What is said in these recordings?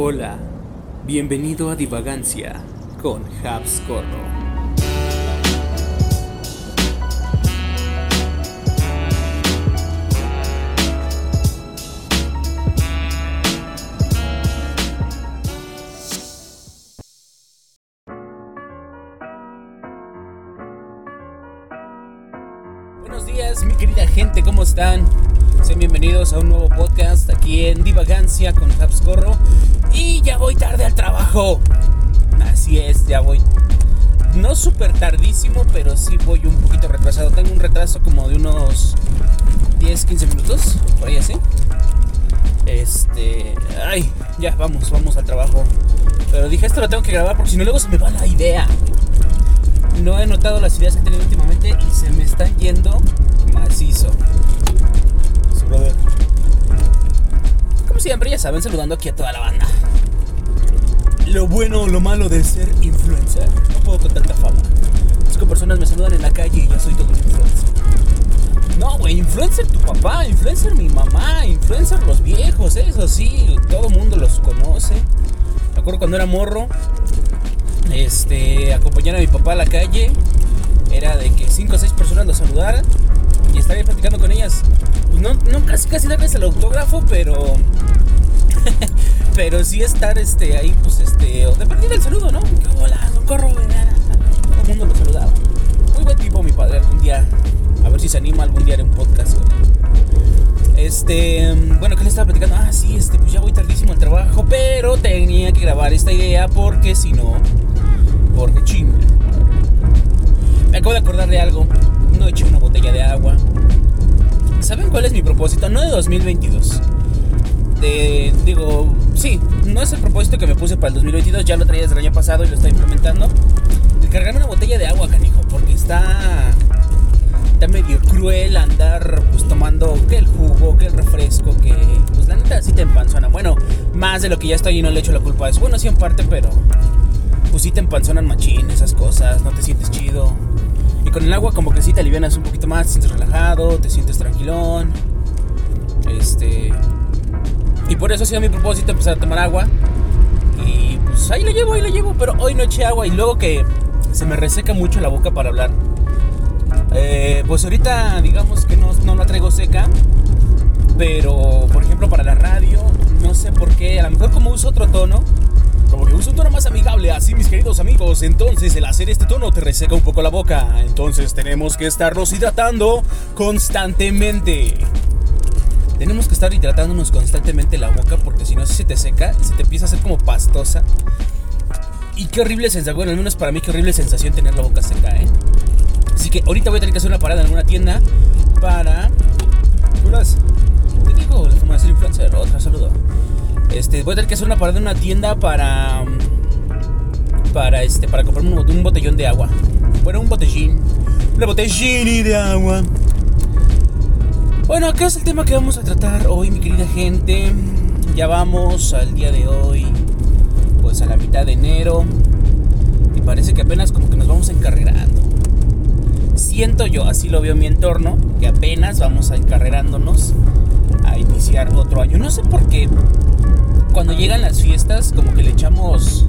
Hola, bienvenido a Divagancia con Habs Corro. Buenos días, mi querida gente, ¿cómo están? Sean bienvenidos a un nuevo podcast aquí en Divagancia con Habs Corro. Y ya voy tarde al trabajo. Así es, ya voy. No súper tardísimo, pero sí voy un poquito retrasado. Tengo un retraso como de unos 10, 15 minutos, por ahí así. Este. Ay, ya, vamos, vamos al trabajo. Pero dije, esto lo tengo que grabar porque si no, luego se me va la idea. No he notado las ideas que he tenido últimamente y se me están yendo macizo. Su brother. Siempre, ya saben, saludando aquí a toda la banda. Lo bueno o lo malo de ser influencer. No puedo con tanta fama. Es que personas me saludan en la calle y ya soy todo influencer. No, güey, influencer tu papá, influencer mi mamá, influencer los viejos, eso sí, todo el mundo los conoce. Me acuerdo cuando era morro, este, acompañar a mi papá a la calle, era de que cinco o seis personas lo saludaran y estaría platicando con ellas. Pues no, no casi casi darles el autógrafo, pero pero sí estar este ahí pues este o de perdida el saludo, ¿no? Que, Hola, don Corro, todo el mundo lo saludaba. Muy buen tipo mi padre, algún día a ver si se anima algún día a un podcast. Este, bueno, ¿qué le estaba platicando? Ah, sí, este, pues ya voy tardísimo al trabajo, pero tenía que grabar esta idea porque si no, porque ching. Me acabo de acordar de algo. No eché una botella de agua. ¿Saben cuál es mi propósito? No de 2022. De, digo, sí, no es el propósito que me puse para el 2022, ya lo traía desde el año pasado y lo estoy implementando. De cargarme una botella de agua, canijo, porque está está medio cruel andar pues tomando que el jugo, que el refresco, que pues la neta sí te empanzona. Bueno, más de lo que ya estoy y no le echo la culpa a eso. Bueno, sí en parte, pero pues sí te empanzonan machín esas cosas, no te sientes chido. Y con el agua como que sí te alivianas un poquito más, te sientes relajado, te sientes tranquilón. Este... Y por eso ha sido mi propósito empezar a tomar agua. Y pues ahí lo llevo, ahí lo llevo, pero hoy no eché agua y luego que se me reseca mucho la boca para hablar. Eh, pues ahorita digamos que no, no la traigo seca, pero por ejemplo para la radio, no sé por qué, a lo mejor como uso otro tono, como que uso un tono más amigable, así mis queridos amigos, entonces el hacer este tono te reseca un poco la boca, entonces tenemos que estarnos hidratando constantemente. Tenemos que estar hidratándonos constantemente la boca porque si no se te seca, se te empieza a hacer como pastosa. Y qué horrible sensación, bueno, al menos para mí qué horrible sensación tener la boca seca, ¿eh? Así que ahorita voy a tener que hacer una parada en alguna tienda para. Puras. Te digo, la forma de ser influencer. Otra saludo. Este, voy a tener que hacer una parada en una tienda para. Para este, para comprarme un, botellón de agua. Bueno, un botellín. Una botellini de agua. Bueno, acá es el tema que vamos a tratar hoy, mi querida gente. Ya vamos al día de hoy, pues a la mitad de enero. Y parece que apenas como que nos vamos encarrerando siento yo, así lo veo en mi entorno, que apenas vamos encarrerándonos a iniciar otro año. No sé por qué cuando llegan las fiestas como que le echamos...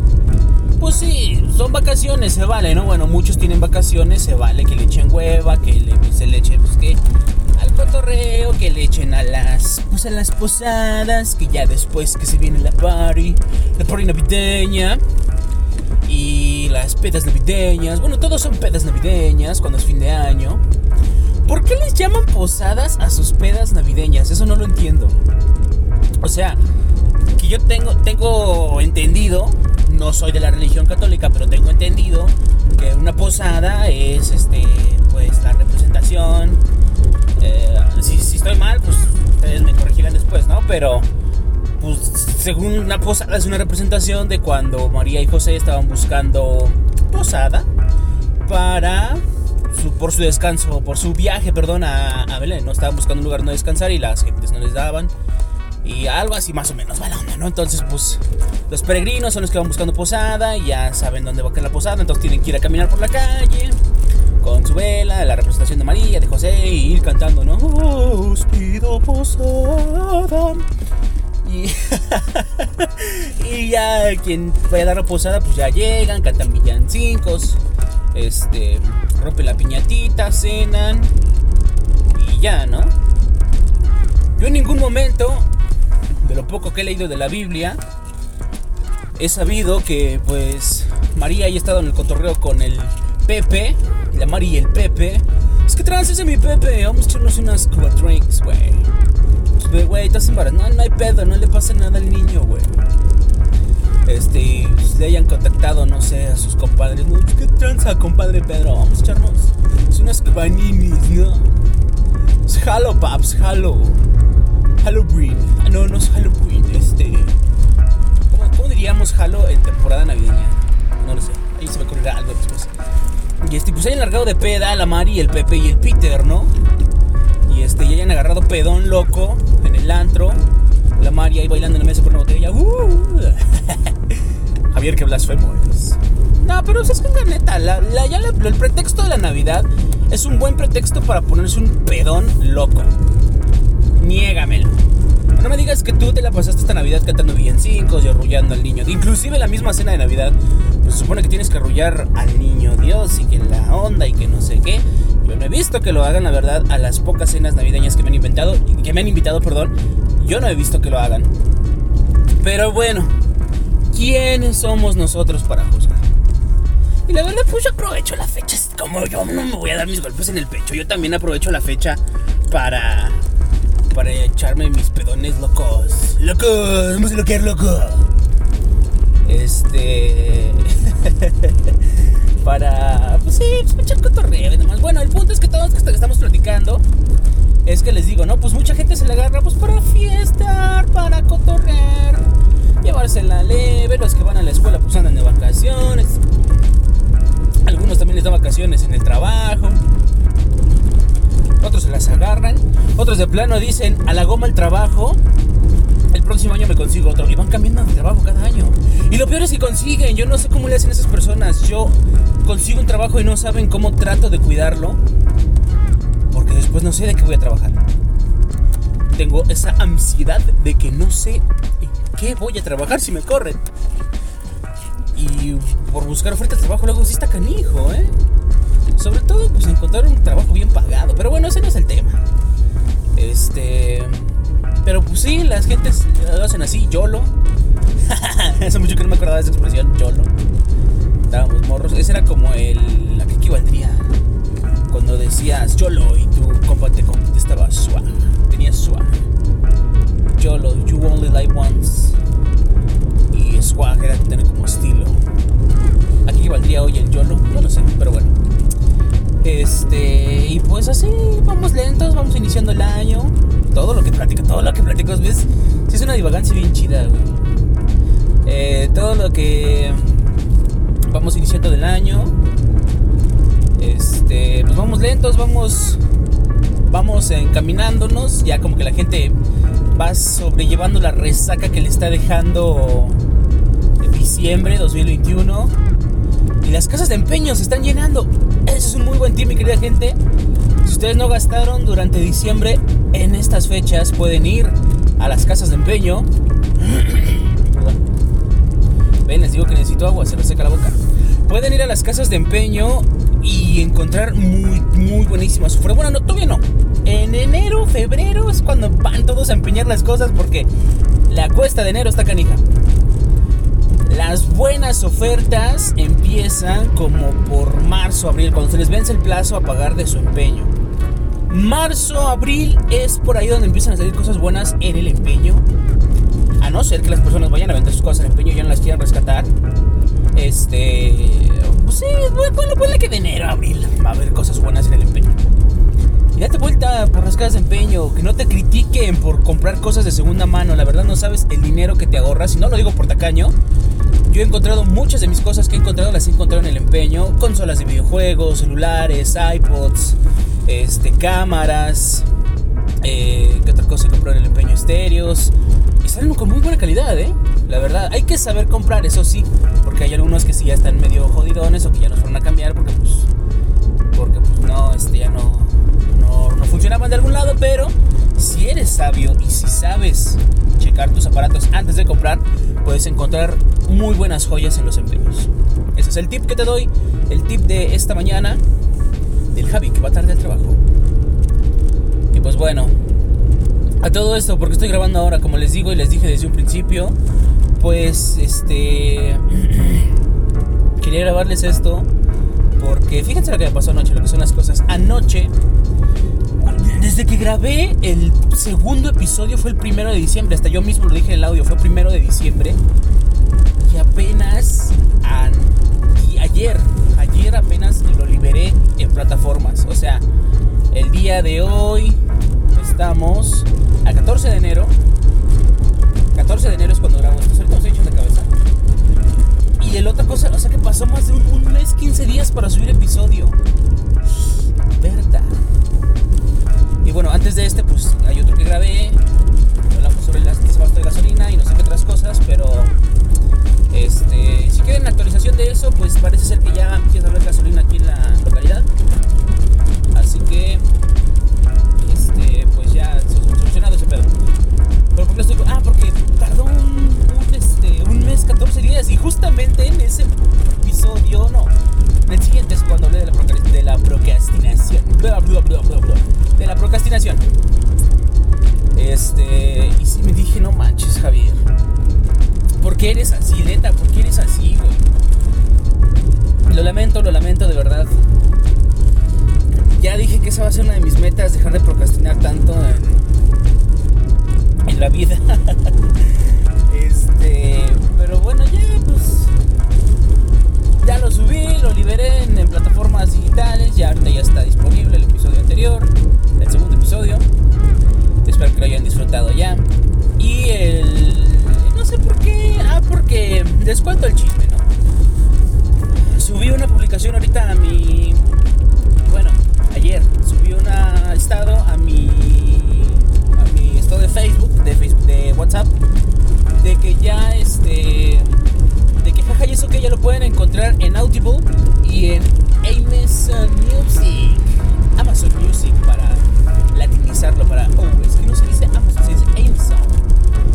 Pues sí, son vacaciones, se vale, ¿no? Bueno, muchos tienen vacaciones, se vale que le echen hueva, que le, se le echen, pues al cotorreo, que le echen a las, pues a las posadas, que ya después que se viene la party, la party navideña, y las pedas navideñas. Bueno, todos son pedas navideñas cuando es fin de año. ¿Por qué les llaman posadas a sus pedas navideñas? Eso no lo entiendo. O sea, que yo tengo, tengo entendido, no soy de la religión católica, pero tengo entendido que una posada es, este, pues, la representación. Eh, si, si estoy mal, pues ustedes me corregirán después, ¿no? Pero pues según una posada es una representación de cuando María y José estaban buscando posada para su, por su descanso, por su viaje, perdón, a, a, Belén, no estaban buscando un lugar donde descansar y las gentes no les daban. Y algo así más o menos va ¿no? Entonces, pues, los peregrinos son los que van buscando posada y ya saben dónde va a quedar la posada, entonces tienen que ir a caminar por la calle con su vela, la representación de María, de José, y ir cantando, ¿no? Os pido posada. Y y ya quien vaya a dar la posada, pues ya llegan, cantan villancicos, este, rompen la piñatita, cenan y ya, ¿no? Yo en ningún momento, de lo poco que he leído de la Biblia, he sabido que pues María haya estado en el cotorreo con el Pepe, la Mari y el Pepe. Es que trans ese mi Pepe, vamos a echarnos unas Cuba drinks, güey. Pues, güey, estás embarazada. No, no hay pedo, no le pasa nada al niño, güey. Este, pues, le hayan contactado, no sé, a sus compadres. No, pues, ¿qué tranza, compadre Pedro? Vamos a echarnos unas cubaninis, ¿no? Es Halo, paps, Halo. Halloween. Ah, no, no es Halloween, este. ¿Cómo, diríamos Halo en temporada navideña? No lo sé. Ahí se me ocurrirá algo después. Y este, pues hayan largado de peda la Mari, el Pepe y el Peter, ¿no? Y este, y hayan agarrado pedón loco en el antro. La Mari ahí bailando en la mesa por una botella. ¡Uh! Javier, qué blasfemo es. No, pero es que la neta, la, ya el pretexto de la Navidad es un buen pretexto para ponerse un pedón loco. Niégamelo. No me digas que tú te la pasaste esta Navidad cantando villancicos y arrullando al niño. Inclusive la misma cena de Navidad, pues se supone que tienes que arrullar al niño Dios y que la onda y que no sé qué. Yo no he visto que lo hagan, la verdad, a las pocas cenas navideñas que me han inventado, que me han invitado, perdón. Yo no he visto que lo hagan. Pero bueno, ¿quiénes somos nosotros para juzgar? Y la verdad, pues yo aprovecho la fecha. Como yo no me voy a dar mis golpes en el pecho, yo también aprovecho la fecha para echarme mis pedones locos. ¡Locos! ¡Vamos a loquear, loco! Este. para. Pues sí, pues echar cotorreo y demás. Bueno, el punto es que todos que estamos platicando. Es que les digo, ¿no? Pues mucha gente se le agarra pues para fiestar, para cotorrear, llevarse la leve, los que van a la escuela pues andan de vacaciones. Algunos también les dan vacaciones en el trabajo otros se las agarran, otros de plano dicen a la goma el trabajo, el próximo año me consigo otro. Y van cambiando de trabajo cada año. Y lo peor es que consiguen, yo no sé cómo le hacen esas personas. Yo consigo un trabajo y no saben cómo trato de cuidarlo, porque después no sé de qué voy a trabajar. Tengo esa ansiedad de que no sé en qué voy a trabajar si me corren. Y por buscar ofertas de trabajo luego sí está canijo, ¿eh? Sobre todo, pues encontrar un trabajo bien pagado. Pero bueno, ese no es el tema. Este. Pero pues sí, las gentes lo hacen así, YOLO. Hace mucho que no me acordaba de esa expresión, YOLO. Estábamos morros. Ese era como el. ¿A qué equivaldría? Cuando decías YOLO y tu compa te contestaba swag. Tenías swag. YOLO, you only live once. Y swag era tener como estilo. ¿A qué equivaldría hoy el YOLO? No lo sé, pero bueno. Este, y pues así, vamos lentos, vamos iniciando el año. Todo lo que platico, todo lo que platico, ¿ves? Es una divagancia bien chida, güey. Eh, todo lo que vamos iniciando del año. Este, pues vamos lentos, vamos vamos encaminándonos, ya como que la gente va sobrellevando la resaca que le está dejando diciembre 2021 y las casas de empeño se están llenando. Es un muy buen tip, mi querida gente. Si ustedes no gastaron durante diciembre en estas fechas, pueden ir a las casas de empeño. Ven, les digo que necesito agua, se me seca la boca. Pueden ir a las casas de empeño y encontrar muy, muy buenísimas ofertas. Bueno, no, todavía no. En enero, febrero es cuando van todos a empeñar las cosas porque la cuesta de enero está canija. Las buenas ofertas empiezan como por marzo, abril, cuando se les vence el plazo a pagar de su empeño. Marzo, abril es por ahí donde empiezan a salir cosas buenas en el empeño. A no ser que las personas vayan a vender sus cosas al empeño y ya no las quieran rescatar. Este. Pues sí, bueno, ponle que de enero a abril va a haber cosas buenas en el empeño. Date vuelta por las casas de empeño, que no te critiquen por comprar cosas de segunda mano. La verdad no sabes el dinero que te ahorras. Y no lo digo por tacaño. Yo he encontrado muchas de mis cosas que he encontrado, las he encontrado en el empeño. Consolas de videojuegos, celulares, iPods, este, cámaras. Eh, ¿Qué otra cosa he comprado en el empeño? Estéreos. Y salen con muy buena calidad, ¿eh? La verdad, hay que saber comprar, eso sí. Porque hay algunos que sí ya están medio jodidones o que ya nos fueron a cambiar porque pues... Porque pues no, este ya no funcionaban de algún lado, pero si eres sabio y si sabes checar tus aparatos antes de comprar, puedes encontrar muy buenas joyas en los empeños. Ese es el tip que te doy, el tip de esta mañana del Javi que va tarde al trabajo. Y pues bueno, a todo esto, porque estoy grabando ahora, como les digo y les dije desde un principio, pues este quería grabarles esto porque fíjense lo que me pasó anoche, lo que son las cosas. Anoche desde que grabé el segundo episodio fue el primero de diciembre, hasta yo mismo lo dije en el audio, fue el primero de diciembre. Y apenas ayer, ayer apenas lo liberé en plataformas. O sea, el día de hoy estamos a 14 de enero. 14 de enero es cuando grabo esto, ahorita he hecho de cabeza. Y el otra cosa, o sea que pasó más de un, un mes, 15 días para subir episodio. Verdad. Bueno, antes de este, pues hay otro que grabé. Hablamos sobre el desabasto de gasolina y no sé qué otras cosas, pero este, si quieren actualización de eso, pues parece ser que ya empieza a haber gasolina aquí en la localidad. Así que, este, va a ser una de mis metas, dejar de procrastinar tanto en, la vida. este, pero bueno, ya pues ya lo subí, lo liberé en, en plataformas digitales, ya ahorita ya está disponible el episodio anterior el segundo episodio. Espero que lo hayan disfrutado ya. Y el... No sé por qué. Ah, porque les cuento el chisme, ¿no? Subí una publicación ahorita a mi... Bueno, ayer un estado a mi... A mi estado de Facebook, de, de WhatsApp, de que ya este... De que jaja y eso que ya lo pueden encontrar en Audible y en Amazon Music. Amazon Music para latinizarlo para. Oh, es que no se dice Amazon, se dice Amazon.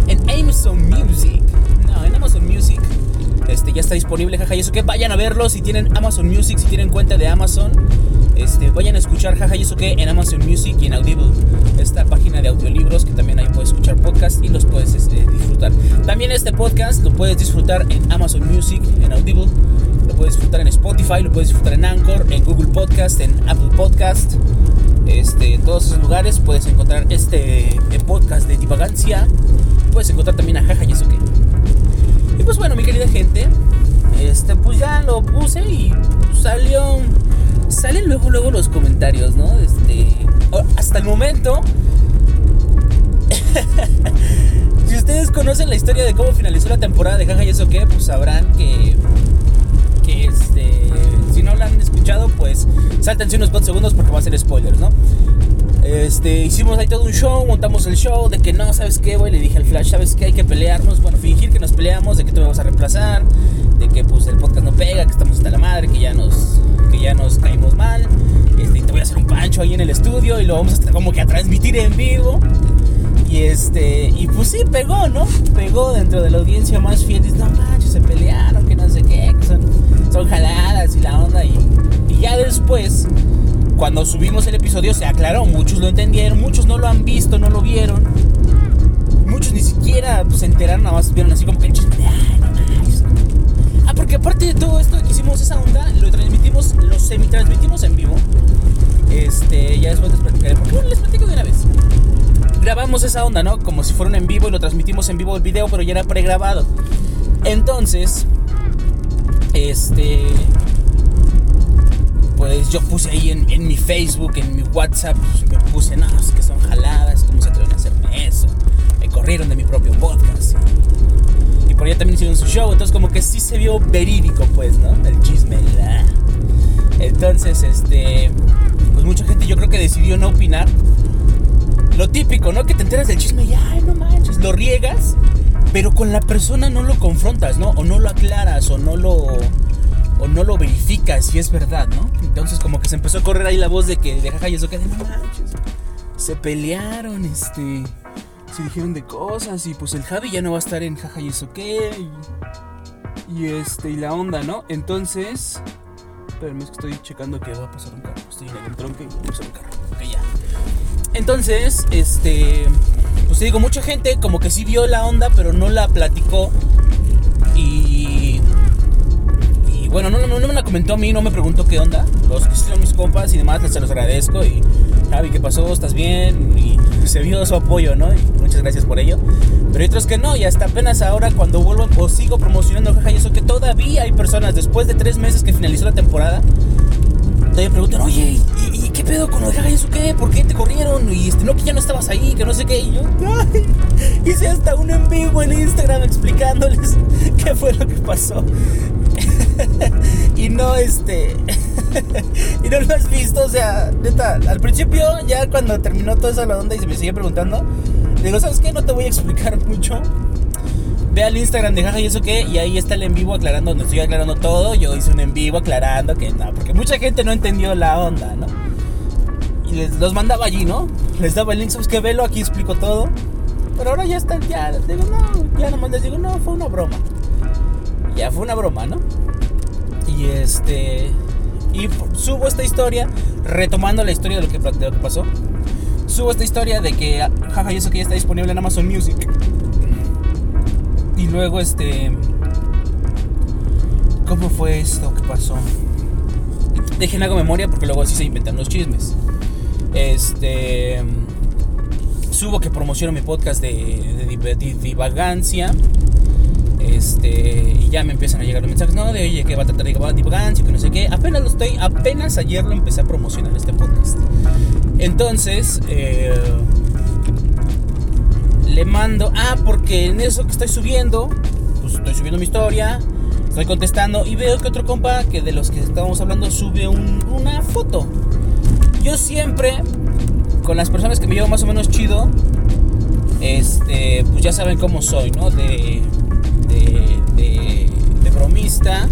En Amazon Music. No, en Amazon Music. Este ya está disponible, jaja. Y eso que vayan a verlo si tienen Amazon Music, si tienen cuenta de Amazon. Este, vayan a escuchar jaja y eso que en Amazon Music y en Audible. Esta página de audiolibros que también ahí puedes escuchar podcast y los puedes este, disfrutar. También este podcast lo puedes disfrutar en Amazon Music, en Audible. Lo puedes disfrutar en Spotify, lo puedes disfrutar en Anchor, en Google Podcast, en Apple Podcast. Este, en todos esos lugares puedes encontrar este podcast de divagancia. Puedes encontrar también a Jaja y eso que. Y pues bueno, mi querida gente, este, pues ya lo puse y salió. Salen luego, luego los comentarios, ¿no? Este, hasta el momento. si ustedes conocen la historia de cómo finalizó la temporada de Jaja y eso que, pues sabrán que. Que este si no lo han escuchado, pues sáltense unos cuantos segundos porque va a ser spoilers, ¿no? Este, hicimos ahí todo un show, montamos el show de que no, ¿sabes qué, güey? Le dije al Flash, ¿sabes qué? Hay que pelearnos, bueno, fingir que nos peleamos, de que tú me a reemplazar, que pues el podcast no pega, que estamos hasta la madre, que ya nos, que ya nos caímos mal. Este, te voy a hacer un pancho ahí en el estudio y lo vamos a como que a transmitir en vivo. Y este, y pues sí, pegó, ¿no? Pegó dentro de la audiencia más fiel. Dice, no manches, se pelearon, que no sé qué, que son, son jaladas y la onda. Y, y ya después, cuando subimos el episodio, se aclaró. Muchos lo entendieron, muchos no lo han visto, no lo vieron. Muchos ni siquiera pues, se enteraron, nada más vieron así como pinches. Porque aparte de todo esto que hicimos esa onda, lo transmitimos, lo semi-transmitimos en vivo. Este, ya después les platicaré. Les platico de una vez grabamos esa onda, ¿no? Como si fuera un en vivo y lo transmitimos en vivo el video, pero ya era pregrabado. Entonces, este. Pues yo puse ahí en, en mi Facebook, en mi WhatsApp, pues me puse, no, es que son jaladas, ¿cómo se atreven a hacerme eso? Me corrieron de mi propio podcast. Y, por allá también hicieron su show, entonces como que sí se vio verídico, pues, ¿no? El chisme. ¿verdad? Entonces, este. Pues mucha gente yo creo que decidió no opinar lo típico, ¿no? Que te enteras del chisme y, ay, no manches, lo riegas, pero con la persona no lo confrontas, ¿no? O no lo aclaras, o no lo, o no lo verificas si es verdad, ¿no? Entonces como que se empezó a correr ahí la voz de que, de jaja, y eso que, no manches, se pelearon, este, se dijeron de cosas y pues el Javi ya no va a estar en jaja y eso qué. Y, este, y la onda, ¿no? Entonces, espérenme, es que estoy checando que va a pasar un carro. Estoy en el tronco y va a pasar un carro. Ok, ya. Entonces, este, pues te digo, mucha gente como que sí vio la onda, pero no la platicó. Y bueno, no, me la comentó a mí, no me preguntó qué onda. Los que son mis compas y demás, se los agradezco. Y Javi, ¿qué pasó? ¿Estás bien? Y se vio su apoyo, ¿no? Y muchas gracias por ello. Pero hay otros que no, y hasta apenas ahora cuando vuelvo o sigo promocionando jaja y eso que todavía hay personas después de tres meses que finalizó la temporada. Todavía preguntan, oye, ¿y, qué pedo con lo de eso qué? ¿Por qué te corrieron? Y este, no, que ya no estabas ahí, que no sé qué. Y yo, ay, hice hasta un en vivo en Instagram explicándoles qué fue lo que pasó. y no este y no lo has visto, o sea, neta, al principio ya cuando terminó toda esa la onda y se me sigue preguntando, digo, ¿sabes qué? No te voy a explicar mucho. Ve al Instagram de jaja y eso qué, y ahí está el en vivo aclarando, donde estoy aclarando todo. Yo hice un en vivo aclarando que no, porque mucha gente no entendió la onda, ¿no? Y les, los mandaba allí, ¿no? Les daba el link, ¿sabes qué? Velo, aquí explico todo. Pero ahora ya está, ya, digo, no, ya nomás les digo, no, fue una broma. Ya fue una broma, ¿no? Y este. Y subo esta historia, retomando la historia de lo que, de que pasó. Subo esta historia de que, jaja, y eso que ya está disponible en Amazon Music. Y luego, este. ¿Cómo fue esto que pasó? Dejen hago memoria porque luego así se inventan los chismes. Este. Subo que promociono mi podcast de, de, de divagancia este, y ya me empiezan a llegar los mensajes, no, de oye, que va a tratar de divagancia, que no sé qué. Apenas lo estoy, apenas ayer lo empecé a promocionar este podcast. Entonces, eh, le mando, ah, porque en eso que estoy subiendo, pues estoy subiendo mi historia, estoy contestando y veo que otro compa, que de los que estábamos hablando, sube una foto. Yo siempre, con las personas que me llevo más o menos chido, este, pues ya saben cómo soy, ¿no? De de, bromista.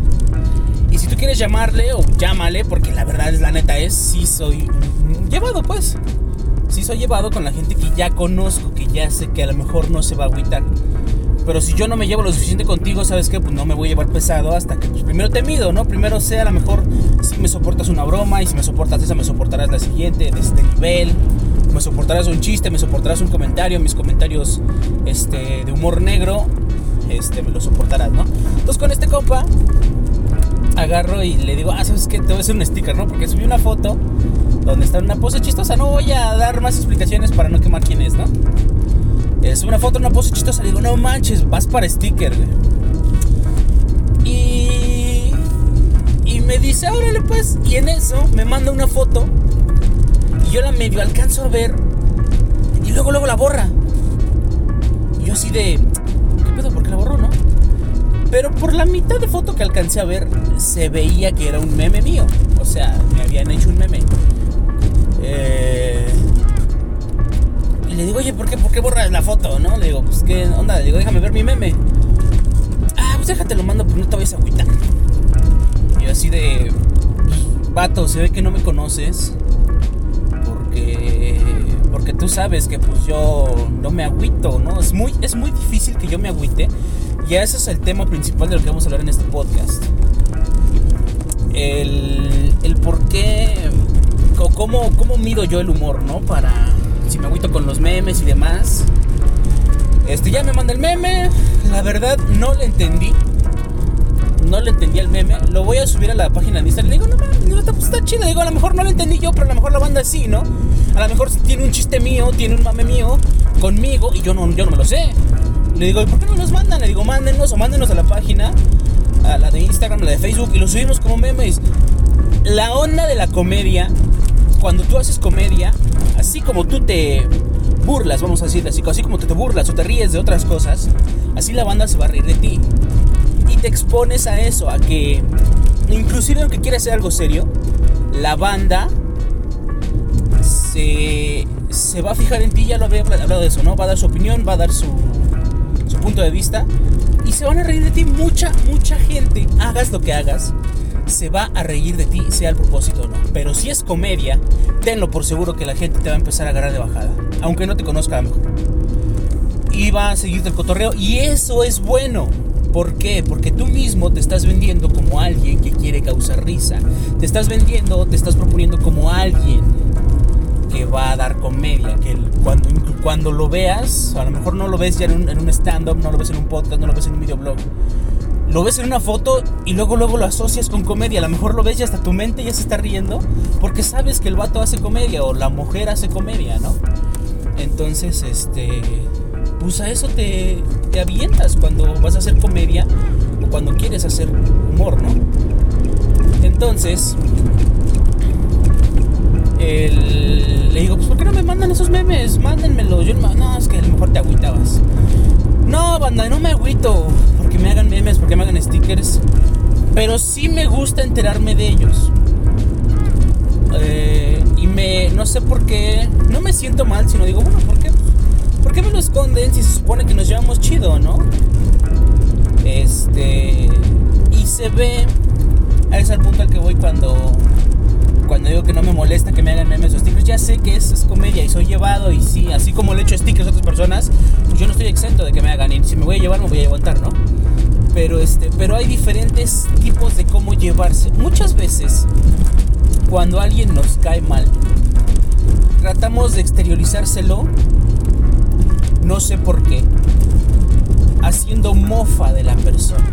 Y si tú quieres llamarle o llámale, porque la verdad es la neta es, si soy llevado pues. Si soy llevado con la gente que ya conozco, que ya sé que a lo mejor no se va a agüitar. Pero si yo no me llevo lo suficiente contigo, ¿sabes qué? Pues no me voy a llevar pesado hasta que pues, primero te mido, ¿no? Primero sea a lo mejor si me soportas una broma y si me soportas esa, me soportarás la siguiente de este nivel. Me soportarás un chiste, me soportarás un comentario, mis comentarios este, de humor negro este, me lo soportarás, ¿no? Entonces con este compa agarro y le digo, ah, ¿sabes qué? Te voy a hacer un sticker, ¿no? Porque subí una foto donde está una pose chistosa. No voy a dar más explicaciones para no quemar quién es, ¿no? Es una foto, una pose chistosa. Le digo, no manches, vas para sticker, Y. Y me dice, órale, pues. Y en eso me manda una foto. Y yo la medio alcanzo a ver. Y luego, luego la borra. Y yo así de. ¿Por qué la borró, no? Pero por la mitad de foto que alcancé a ver, se veía que era un meme mío. O sea, me habían hecho un meme. Eh, y le digo, oye, ¿por qué, ¿por qué borras la foto? ¿No? Le digo, pues qué onda, le digo, déjame ver mi meme. Ah, pues déjate lo mando, pero no te vayas a agüitar. Y así de. Pues, vato, se ve que no me conoces. Porque porque tú sabes que pues yo no me agüito, ¿no? Es muy, es muy difícil que yo me agüite y ese es el tema principal de lo que vamos a hablar en este podcast. El, el por qué, o cómo, cómo mido yo el humor, ¿no? Para si me agüito con los memes y demás. Este ya me manda el meme, la verdad no le entendí no le entendí el meme, lo voy a subir a la página de Instagram. Le digo, no mames, no, pues está chido. Le digo, a lo mejor no lo entendí yo, pero a lo mejor la banda sí, ¿no? A lo mejor tiene un chiste mío, tiene un mame mío conmigo y yo no, yo no me lo sé. Le digo, ¿por qué no nos mandan? Le digo, mándenos o mándenos a la página, a la de Instagram, a la de Facebook y lo subimos como memes. La onda de la comedia, cuando tú haces comedia, así como tú te burlas, vamos a decir así, así como tú te burlas o te ríes de otras cosas, así la banda se va a reír de ti y te expones a eso, a que inclusive aunque quieras hacer algo serio, la banda se, se va a fijar en ti, ya lo había hablado de eso, ¿no? Va a dar su opinión, va a dar su, su punto de vista y se van a reír de ti mucha, mucha gente, hagas lo que hagas, se va a reír de ti, sea el propósito o no. Pero si es comedia, tenlo por seguro que la gente te va a empezar a agarrar de bajada, aunque no te conozca a lo mejor. y va a seguirte el cotorreo. Y eso es bueno. ¿Por qué? Porque tú mismo te estás vendiendo como alguien que quiere causar risa. Te estás vendiendo, te estás proponiendo como alguien que va a dar comedia. Que cuando, cuando lo veas, a lo mejor no lo ves ya en un, en un stand-up, no lo ves en un podcast, no lo ves en un videoblog. Lo ves en una foto y luego luego lo asocias con comedia. A lo mejor lo ves y hasta tu mente ya se está riendo porque sabes que el vato hace comedia o la mujer hace comedia, ¿no? Entonces, este pues a eso te, te avientas cuando vas a hacer comedia o cuando quieres hacer humor, ¿no? Entonces, le digo, pues ¿por qué no me mandan esos memes? Mándenmelo. Yo no, es que a lo mejor te agüitabas. No, banda, no me agüito porque me hagan memes, porque me hagan stickers. Pero sí me gusta enterarme de ellos. Eh, y me, no sé por qué, no me siento mal, sino digo, bueno, ¿por qué? ¿Por qué me lo esconden si se supone que nos llevamos chido, no? Este. Y se ve. Es al punto al que voy cuando. Cuando digo que no me molesta que me hagan memes o stickers, ya sé que es, comedia y soy llevado. Y sí, así como le echo stickers a otras personas, pues yo no estoy exento de que me hagan. Y si me voy a llevar, me voy a aguantar, ¿no? Pero, este, pero hay diferentes tipos de cómo llevarse. Muchas veces, cuando alguien nos cae mal, tratamos de exteriorizárselo no sé por qué, haciendo mofa de la persona.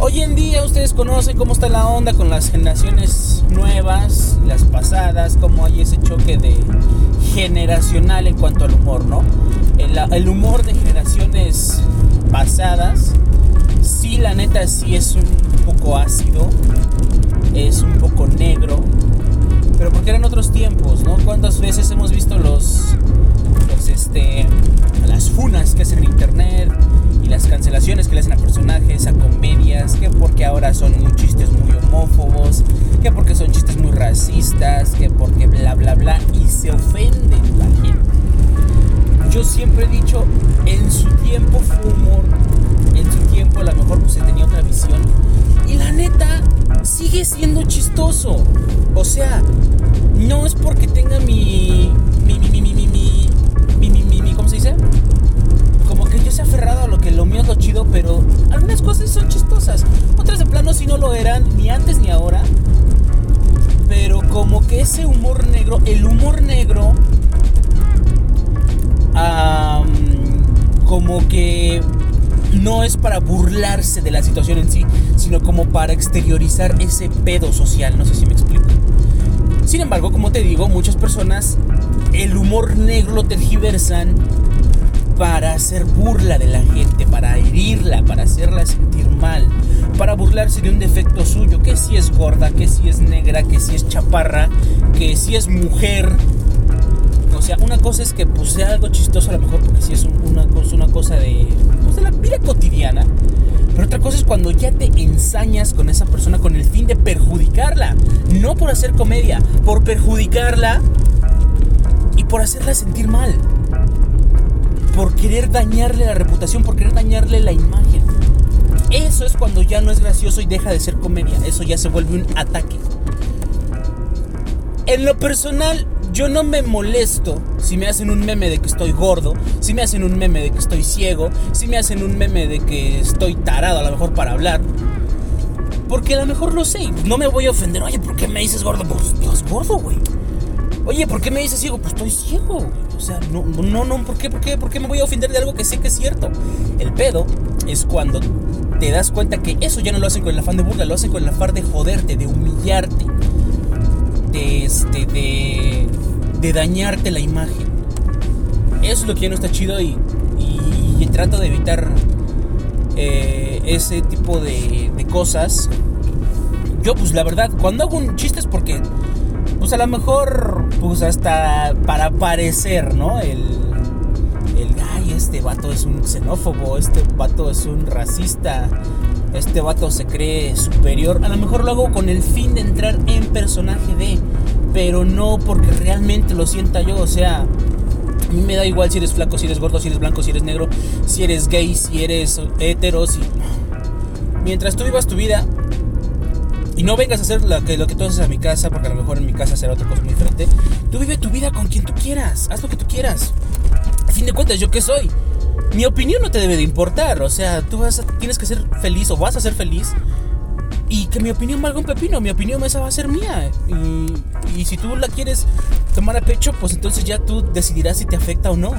Hoy en día ustedes conocen cómo está la onda con las generaciones nuevas, las pasadas, cómo hay ese choque de generacional en cuanto al humor, ¿no? El, humor de generaciones pasadas, sí, la neta, sí es un poco ácido, es un poco negro, pero porque eran otros tiempos, ¿no? ¿Cuántas veces hemos visto los este, las funas que hacen en internet y las cancelaciones que le hacen a personajes, a comedias, que porque ahora son chistes muy homófobos, que porque son chistes muy racistas, que porque bla bla bla y se ofende la gente. Yo siempre he dicho, en su tiempo fue humor, en su tiempo a lo mejor pues se tenía otra visión y la neta sigue siendo chistoso. O sea, no es porque tenga mi pero algunas cosas son chistosas. Otras de plano sí no lo eran, ni antes ni ahora. Pero como que ese humor negro, el humor negro, como que no es para burlarse de la situación en sí, sino como para exteriorizar ese pedo social. No sé si me explico. Sin embargo, como te digo, muchas personas el humor negro lo tergiversan para hacer burla de la gente, para herirla, para hacerla sentir mal, para burlarse de un defecto suyo, que si es gorda, que si es negra, que si es chaparra, que si es mujer. O sea, una cosa es que pues, algo chistoso a lo mejor porque si es una, cosa, una cosa de, pues, de la vida cotidiana. Pero otra cosa es cuando ya te ensañas con esa persona con el fin de perjudicarla. No por hacer comedia, por perjudicarla y por hacerla sentir mal. Por querer dañarle la reputación, por querer dañarle la imagen. Eso es cuando ya no es gracioso y deja de ser comedia. Eso ya se vuelve un ataque. En lo personal, yo no me molesto si me hacen un meme de que estoy gordo, si me hacen un meme de que estoy ciego, si me hacen un meme de que estoy tarado a lo mejor para hablar. Porque a lo mejor lo sé, no me voy a ofender. Oye, ¿por qué me dices gordo? Pues Dios gordo, güey. Oye, ¿por qué me dices ciego? Pues estoy ciego. O sea, no, no, no, ¿por qué, por qué, por qué me voy a ofender de algo que sé que es cierto? El pedo es cuando te das cuenta que eso ya no lo hacen con el afán de burla, lo hacen con el afán de joderte, de humillarte, de, este, de, de dañarte la imagen. Eso es lo que ya no está chido y, y, trato de evitar eh, ese tipo de, de cosas. Yo, pues la verdad, cuando hago un chiste es porque pues a lo mejor, pues hasta para parecer, ¿no? El, el, este vato es un xenófobo, este vato es un racista, este vato se cree superior. A lo mejor lo hago con el fin de entrar en personaje de, pero no porque realmente lo sienta yo, o sea... A mí me da igual si eres flaco, si eres gordo, si eres blanco, si eres negro, si eres gay, si eres hetero, si... Mientras tú vivas tu vida, y no vengas a hacer lo que, lo que tú haces a mi casa, porque a lo mejor en mi casa será otra cosa muy diferente. Tú vive tu vida con quien tú quieras, haz lo que tú quieras. A fin de cuentas, ¿yo qué soy? Mi opinión no te debe de importar, o sea, tú vas tienes que ser feliz o vas a ser feliz y que mi opinión valga un pepino, mi opinión esa va a ser mía. Y, y, si tú la quieres tomar a pecho, pues entonces ya tú decidirás si te afecta o no.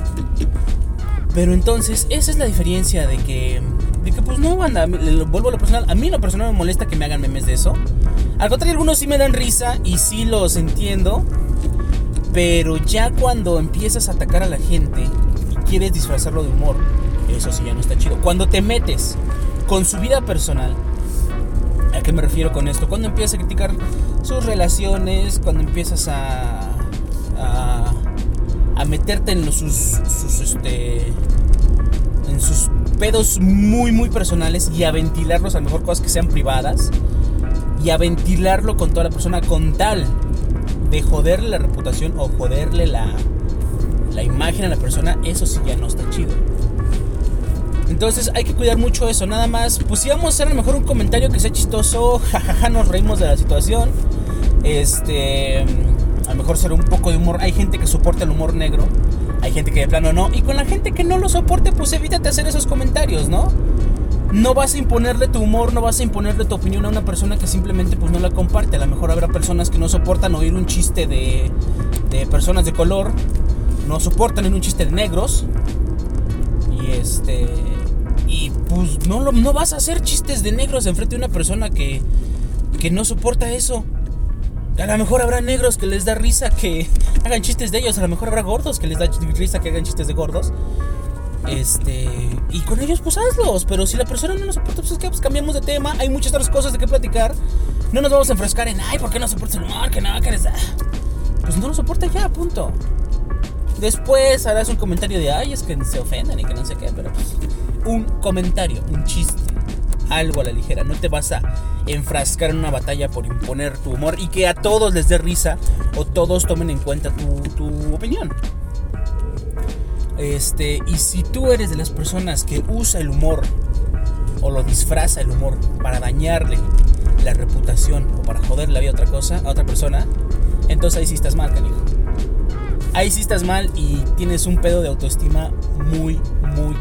Pero entonces, esa es la diferencia de que, que pues no, banda, vuelvo a lo personal. A mí lo personal me molesta que me hagan memes de eso. Al contrario, algunos sí me dan risa y sí los entiendo. Pero ya cuando empiezas a atacar a la gente y quieres disfrazarlo de humor, eso sí ya no está chido. Cuando te metes con su vida personal, ¿A qué me refiero con esto? Cuando empiezas a criticar sus relaciones, cuando empiezas a, a, a meterte en sus, sus, este, pedos muy, muy personales y a ventilarlos, a lo mejor cosas que sean privadas, y a ventilarlo con toda la persona con tal de joderle la reputación o joderle la, la imagen a la persona, eso sí ya no está chido. Entonces hay que cuidar mucho eso. Nada más, pues si vamos a hacer a lo mejor un comentario que sea chistoso, jajaja, nos reímos de la situación. Este, a lo mejor será un poco de humor. Hay gente que soporta el humor negro, hay gente que de plano no. Y con la gente que no lo soporte, pues evítate hacer esos comentarios, ¿no? No vas a imponerle tu humor, no vas a imponerle tu opinión a una persona que simplemente pues no la comparte. A lo mejor habrá personas que no soportan oír un chiste de, de personas de color, no soportan oír un chiste de negros. Y este y pues no, no vas a hacer chistes de negros enfrente de una persona que, que no soporta eso. A lo mejor habrá negros que les da risa que hagan chistes de ellos. A lo mejor habrá gordos que les da risa que hagan chistes de gordos. Este. Y con ellos, pues hazlos. Pero si la persona no lo soporta, pues es pues, cambiamos de tema. Hay muchas otras cosas de qué platicar. No nos vamos a enfrescar en, ay, ¿por qué no soportas el humor? Que nada, que les da. Pues no lo soporta ya, punto. Después harás un comentario de, ay, es que se ofenden y que no sé qué, pero pues un comentario, un chiste, algo a la ligera. No te vas a enfrascar en una batalla por imponer tu humor y que a todos les dé risa o todos tomen en cuenta tu, opinión. Este, y si tú eres de las personas que usa el humor o lo disfraza el humor para dañarle la reputación o para joderle la vida a otra cosa, a otra persona, entonces ahí sí estás mal, canijo. Ahí sí estás mal y tienes un pedo de autoestima muy, muy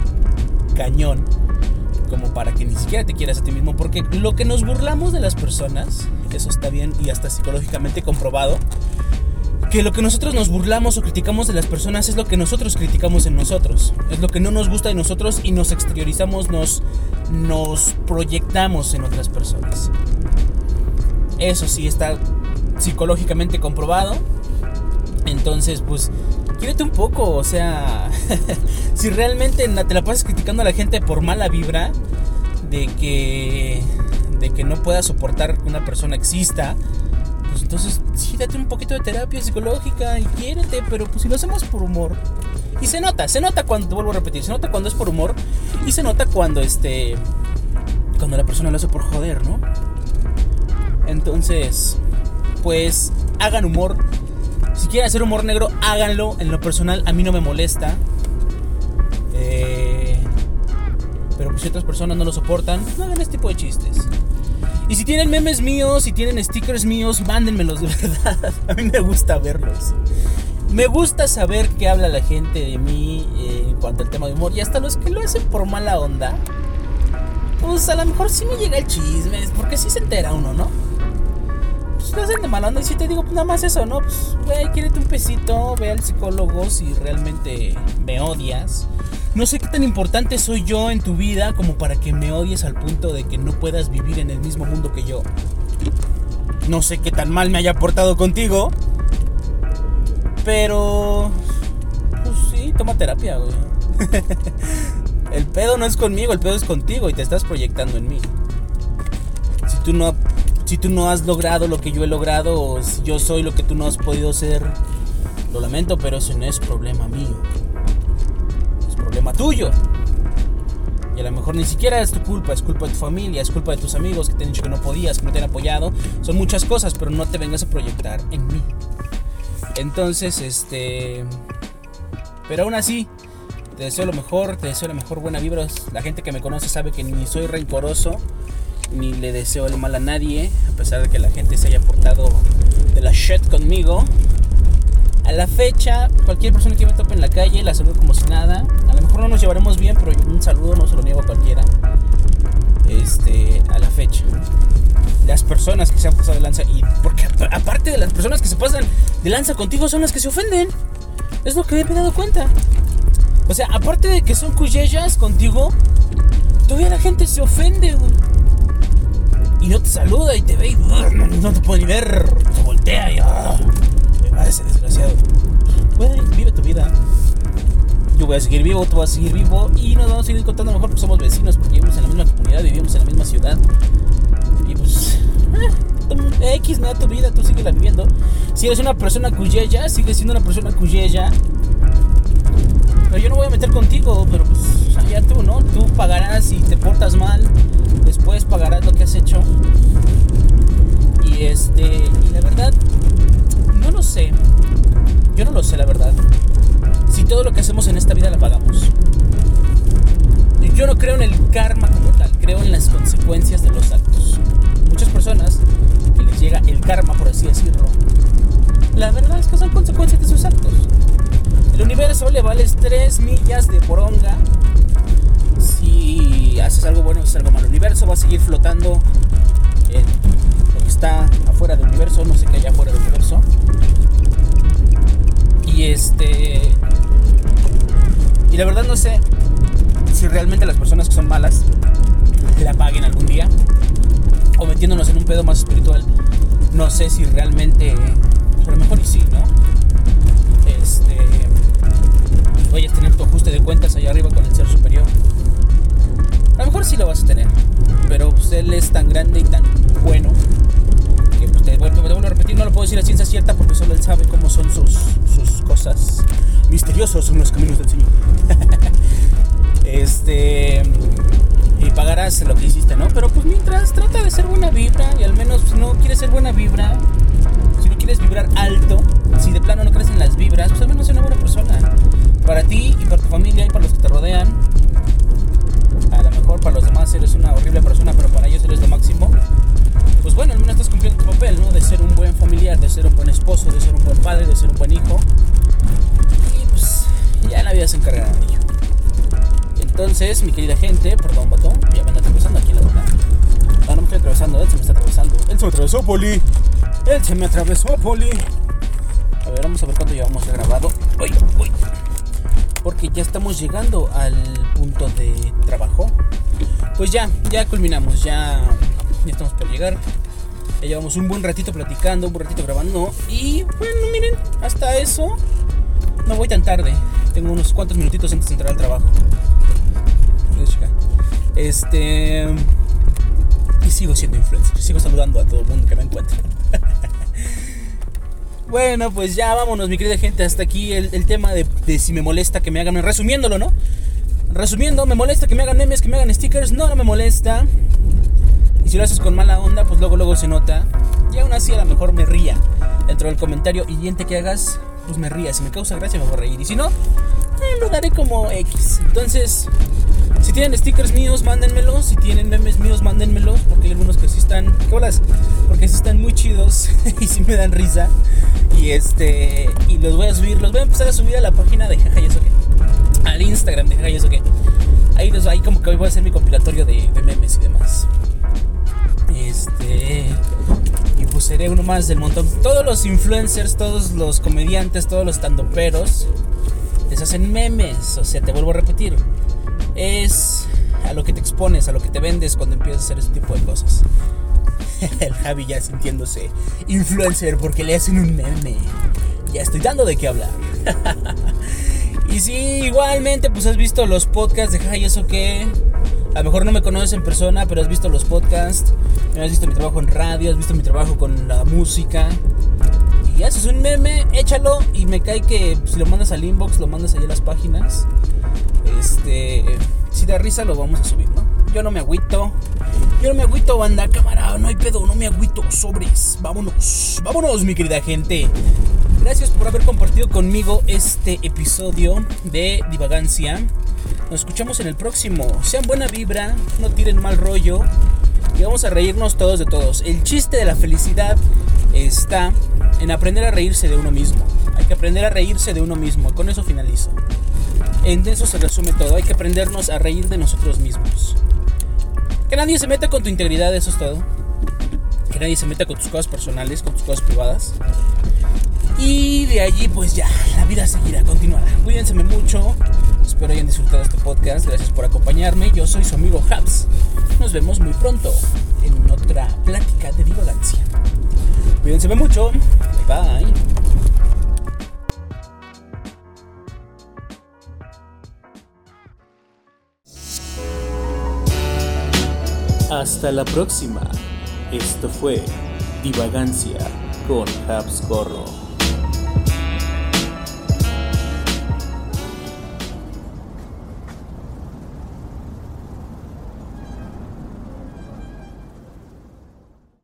cañón como para que ni siquiera te quieras a ti mismo, porque lo que nos burlamos de las personas, eso está bien y hasta psicológicamente comprobado, que lo que nosotros nos burlamos o criticamos de las personas es lo que nosotros criticamos en nosotros, es lo que no nos gusta de nosotros y nos exteriorizamos, nos, nos proyectamos en otras personas. Eso sí está psicológicamente comprobado. Entonces, pues quiérete un poco, o sea, si realmente te la pasas criticando a la gente por mala vibra, de que, de que no puedas soportar que una persona exista, pues entonces sí, date un poquito de terapia psicológica y quiérete, pero pues si lo hacemos por humor. Y se nota, se nota cuando, vuelvo a repetir, se nota cuando es por humor y se nota cuando este, cuando la persona lo hace por joder, ¿no? Entonces, pues hagan humor si quieren hacer humor negro, háganlo. En lo personal, a mí no me molesta. Eh, pero pues otras personas no lo soportan, no hagan este tipo de chistes. Y si tienen memes míos, si tienen stickers míos, mándenmelos de verdad. A mí me gusta verlos. Me gusta saber qué habla la gente de mí eh, en cuanto al tema de humor. Y hasta los que lo hacen por mala onda. Pues a lo mejor sí me llega el chisme. Porque sí se entera uno, ¿no? Pues hacen de malando. Y si te digo, pues nada más eso, ¿no? Pues, güey, quírete un pesito, ve al psicólogo si realmente me odias. No sé qué tan importante soy yo en tu vida como para que me odies al punto de que no puedas vivir en el mismo mundo que yo. No sé qué tan mal me haya portado contigo. Pero... Pues sí, toma terapia, güey. el pedo no es conmigo, el pedo es contigo y te estás proyectando en mí. Si tú no si tú no has logrado lo que yo he logrado o si yo soy lo que tú no has podido ser, lo lamento, pero eso no es problema mío. Es problema tuyo. Y a lo mejor ni siquiera es tu culpa, es culpa de tu familia, es culpa de tus amigos que te han dicho que no podías, que no te han apoyado. Son muchas cosas, pero no te vengas a proyectar en mí. Entonces, este... Pero aún así, te deseo lo mejor, te deseo la mejor buena vibra. La gente que me conoce sabe que ni soy rencoroso ni le deseo el mal a nadie, a pesar de que la gente se haya portado de la shit conmigo. A la fecha, cualquier persona que me tope en la calle la saludo como si nada. A lo mejor no nos llevaremos bien, pero un saludo no se lo niego a cualquiera. Este, a la fecha. Las personas que se han pasado de lanza y porque aparte de las personas que se pasan de lanza contigo son las que se ofenden. Es lo que me he dado cuenta. O sea, aparte de que son cuyellas contigo, todavía la gente se ofende, Y no te saluda y te ve y no, te puede ni ver. Se voltea y me va ese desgraciado. vive tu vida. Yo voy a seguir vivo, tú vas a seguir vivo y nos vamos a seguir contando mejor porque somos vecinos, porque vivimos en la misma comunidad, vivimos en la misma ciudad. Y pues, eh, X, no, tu vida, tú sigues la viviendo. Si eres una persona cuyella, sigues siendo una persona cuyella. Pero yo no voy a meter contigo, pero pues allá tú, ¿no? Tú pagarás si te portas mal, después pagarás lo que has hecho. Y este, y la verdad, no lo sé. Yo no lo sé, la verdad. Si todo lo que hacemos en esta vida la pagamos. Yo no creo en el karma como tal, creo en las consecuencias de los actos. Muchas personas que les llega el karma, por así decirlo, la verdad es que son consecuencias de sus actos. El universo le vales 3 millas de poronga. Si haces algo bueno, haces algo malo. El universo va a seguir flotando en lo que está afuera del universo, no sé qué hay afuera del universo. Y este. Y la verdad no sé si realmente las personas que son malas la paguen algún día. O metiéndonos en un pedo más espiritual. No sé si realmente. A lo mejor y sí, ¿no? Este. Vayas a tener tu ajuste de cuentas allá arriba con el ser superior. A lo mejor sí lo vas a tener. Pero pues, él es tan grande y tan bueno que pues, te, vuelvo, te vuelvo a repetir, no lo puedo decir a ciencia cierta porque solo él sabe cómo son sus, sus cosas. Misteriosos son los caminos del Señor. este y pagarás lo que hiciste, ¿no? Pero pues mientras trata de ser buena vibra y al menos si no quieres ser buena vibra, si no quieres vibrar alto, si de plano no crees en las vibras, pues al menos sé una buena persona. Para ti y para tu familia y para los que te rodean. A lo mejor para los demás eres una horrible persona, pero para ellos eres lo máximo. Pues bueno, al menos estás cumpliendo tu papel, ¿no? De ser un buen familiar, de ser un buen esposo, de ser un buen padre, de ser un buen hijo. Y pues ya la vida se encargará de ello. Entonces, mi querida gente, perdón, vato, ya me anda atravesando aquí en la boca. No, no me estoy atravesando, él se me está atravesando. Él se me atravesó, Poli. Él se me atravesó, Poli. A ver, vamos a ver cuánto llevamos grabado. Uy, uy. Porque ya estamos llegando al punto de trabajo. Pues ya, ya culminamos, ya, estamos por llegar. Ya llevamos un buen ratito platicando, un buen ratito grabando. Y bueno, miren, hasta eso no voy tan tarde. Tengo unos cuantos minutitos antes de entrar al trabajo. Este. Y sigo siendo influencer. Sigo saludando a todo el mundo que me encuentre. Bueno, pues ya vámonos, mi querida gente. Hasta aquí el, tema de, si me molesta que me hagan. Resumiéndolo, ¿no? Resumiendo, me molesta que me hagan memes, que me hagan stickers. No, me molesta. Y si lo haces con mala onda, pues luego, luego se nota. Y aún así, a lo mejor me ría dentro del comentario y diente que hagas, pues me ría. Si me causa gracia, me voy a reír. Y si no, eh, lo daré como X. Entonces, si tienen stickers míos, mándenmelos. Si tienen memes míos, mándenmelos. Porque hay algunos que sí están. ¿Qué bolas? Porque sí están muy chidos y sí me dan risa. Y este. Y los voy a subir. Los voy a empezar a subir a la página de Jaja y eso que. Al Instagram de Jaja y eso que. Ahí, los, ahí como que hoy voy a hacer mi compilatorio de, de memes y demás. Este. Y pues seré uno más del montón. Todos los influencers, todos los comediantes, todos los tandoperos les hacen memes. O sea, te vuelvo a repetir es a lo que te expones, a lo que te vendes cuando empiezas a hacer ese tipo de cosas. El Javi ya sintiéndose influencer porque le hacen un meme. Ya estoy dando de qué hablar. y sí, igualmente, pues has visto los podcasts de Javi, eso que. A lo mejor no me conoces en persona, pero has visto los podcasts. Has visto mi trabajo en radio, has visto mi trabajo con la música. Y haces un meme, échalo y me cae que si lo mandas al inbox, lo mandas ahí a las páginas. Este, si da risa lo vamos a subir, ¿no? Yo no me agüito. Yo no me agüito, banda, camarada. No hay pedo, no me agüito. Sobres. Vámonos. Vámonos, mi querida gente. Gracias por haber compartido conmigo este episodio de Divagancia. Nos escuchamos en el próximo. Sean buena vibra, no tiren mal rollo. Y vamos a reírnos todos de todos. El chiste de la felicidad está en aprender a reírse de uno mismo. Hay que aprender a reírse de uno mismo. Con eso finalizo. En eso se resume todo. Hay que aprendernos a reír de nosotros mismos. Que nadie se meta con tu integridad, eso es todo. Que nadie se meta con tus cosas personales, con tus cosas privadas. Y de allí, pues ya, la vida seguirá, continuará. Cuídense mucho. Espero hayan disfrutado este podcast. Gracias por acompañarme. Yo soy su amigo Habs. Nos vemos muy pronto en otra plática de divagancia. Cuídense mucho. Bye bye. Hasta la próxima. Esto fue Divagancia con Habs Corro.